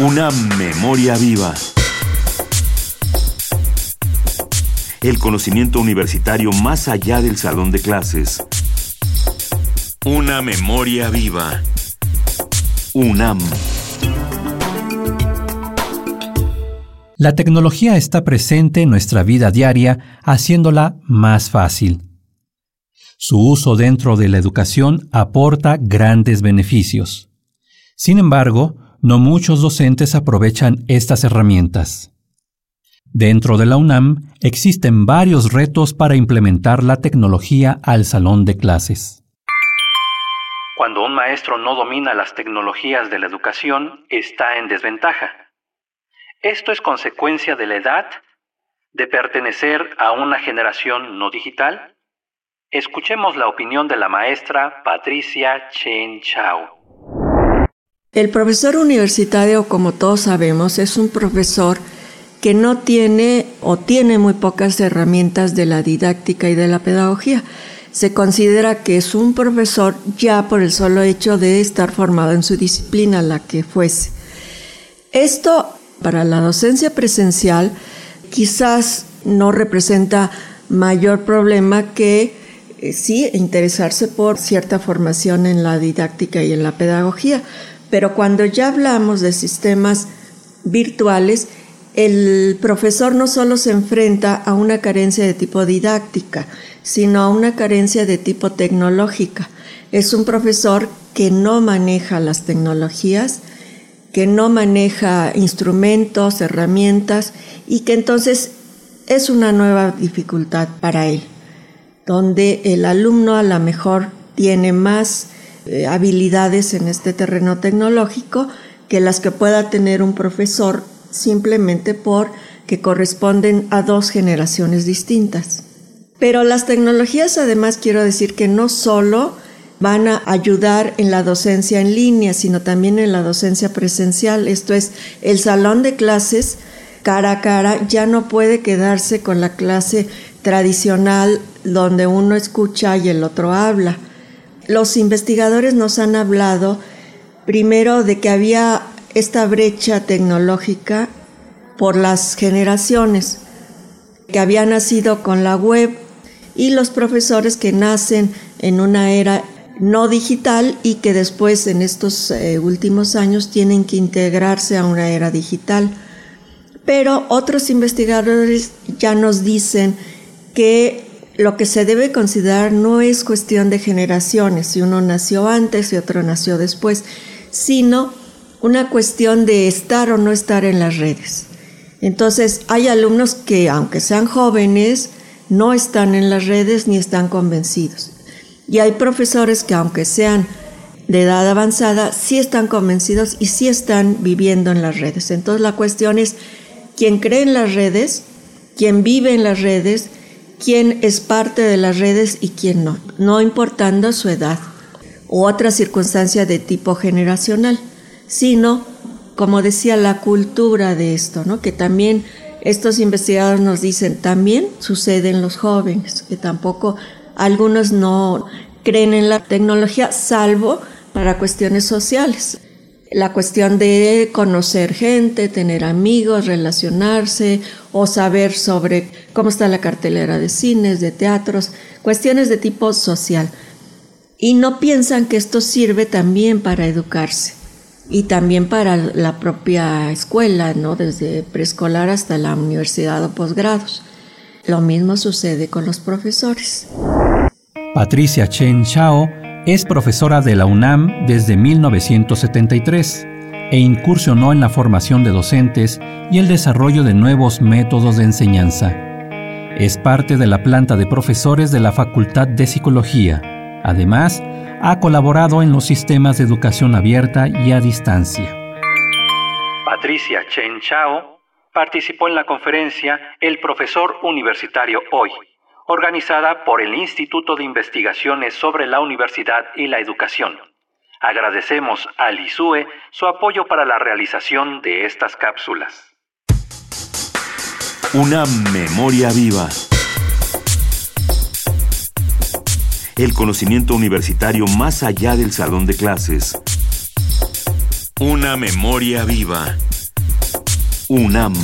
Una memoria viva. El conocimiento universitario más allá del salón de clases. Una memoria viva. UNAM. La tecnología está presente en nuestra vida diaria, haciéndola más fácil. Su uso dentro de la educación aporta grandes beneficios. Sin embargo, no muchos docentes aprovechan estas herramientas. Dentro de la UNAM existen varios retos para implementar la tecnología al salón de clases. Cuando un maestro no domina las tecnologías de la educación, está en desventaja. Esto es consecuencia de la edad, de pertenecer a una generación no digital. Escuchemos la opinión de la maestra Patricia Chen Chao. El profesor universitario, como todos sabemos, es un profesor que no tiene o tiene muy pocas herramientas de la didáctica y de la pedagogía. Se considera que es un profesor ya por el solo hecho de estar formado en su disciplina, la que fuese. Esto para la docencia presencial quizás no representa mayor problema que eh, sí interesarse por cierta formación en la didáctica y en la pedagogía, pero cuando ya hablamos de sistemas virtuales, el profesor no solo se enfrenta a una carencia de tipo didáctica, sino a una carencia de tipo tecnológica. Es un profesor que no maneja las tecnologías, que no maneja instrumentos, herramientas y que entonces es una nueva dificultad para él, donde el alumno a lo mejor tiene más eh, habilidades en este terreno tecnológico que las que pueda tener un profesor simplemente por que corresponden a dos generaciones distintas. Pero las tecnologías además quiero decir que no solo van a ayudar en la docencia en línea, sino también en la docencia presencial. Esto es, el salón de clases cara a cara ya no puede quedarse con la clase tradicional donde uno escucha y el otro habla. Los investigadores nos han hablado primero de que había esta brecha tecnológica por las generaciones que habían nacido con la web y los profesores que nacen en una era no digital y que después en estos eh, últimos años tienen que integrarse a una era digital. Pero otros investigadores ya nos dicen que lo que se debe considerar no es cuestión de generaciones, si uno nació antes y otro nació después, sino una cuestión de estar o no estar en las redes. Entonces, hay alumnos que, aunque sean jóvenes, no están en las redes ni están convencidos. Y hay profesores que, aunque sean de edad avanzada, sí están convencidos y sí están viviendo en las redes. Entonces, la cuestión es quién cree en las redes, quién vive en las redes, quién es parte de las redes y quién no, no importando su edad u otra circunstancia de tipo generacional sino, como decía, la cultura de esto, ¿no? que también estos investigadores nos dicen, también sucede en los jóvenes, que tampoco algunos no creen en la tecnología, salvo para cuestiones sociales. La cuestión de conocer gente, tener amigos, relacionarse o saber sobre cómo está la cartelera de cines, de teatros, cuestiones de tipo social. Y no piensan que esto sirve también para educarse y también para la propia escuela, ¿no? desde preescolar hasta la universidad o posgrados. Lo mismo sucede con los profesores. Patricia Chen Chao es profesora de la UNAM desde 1973 e incursionó en la formación de docentes y el desarrollo de nuevos métodos de enseñanza. Es parte de la planta de profesores de la Facultad de Psicología. Además, ha colaborado en los sistemas de educación abierta y a distancia. Patricia Chen Chao participó en la conferencia El profesor universitario hoy, organizada por el Instituto de Investigaciones sobre la Universidad y la Educación. Agradecemos al ISUE su apoyo para la realización de estas cápsulas. Una memoria viva. el conocimiento universitario más allá del salón de clases. Una memoria viva. UNAM.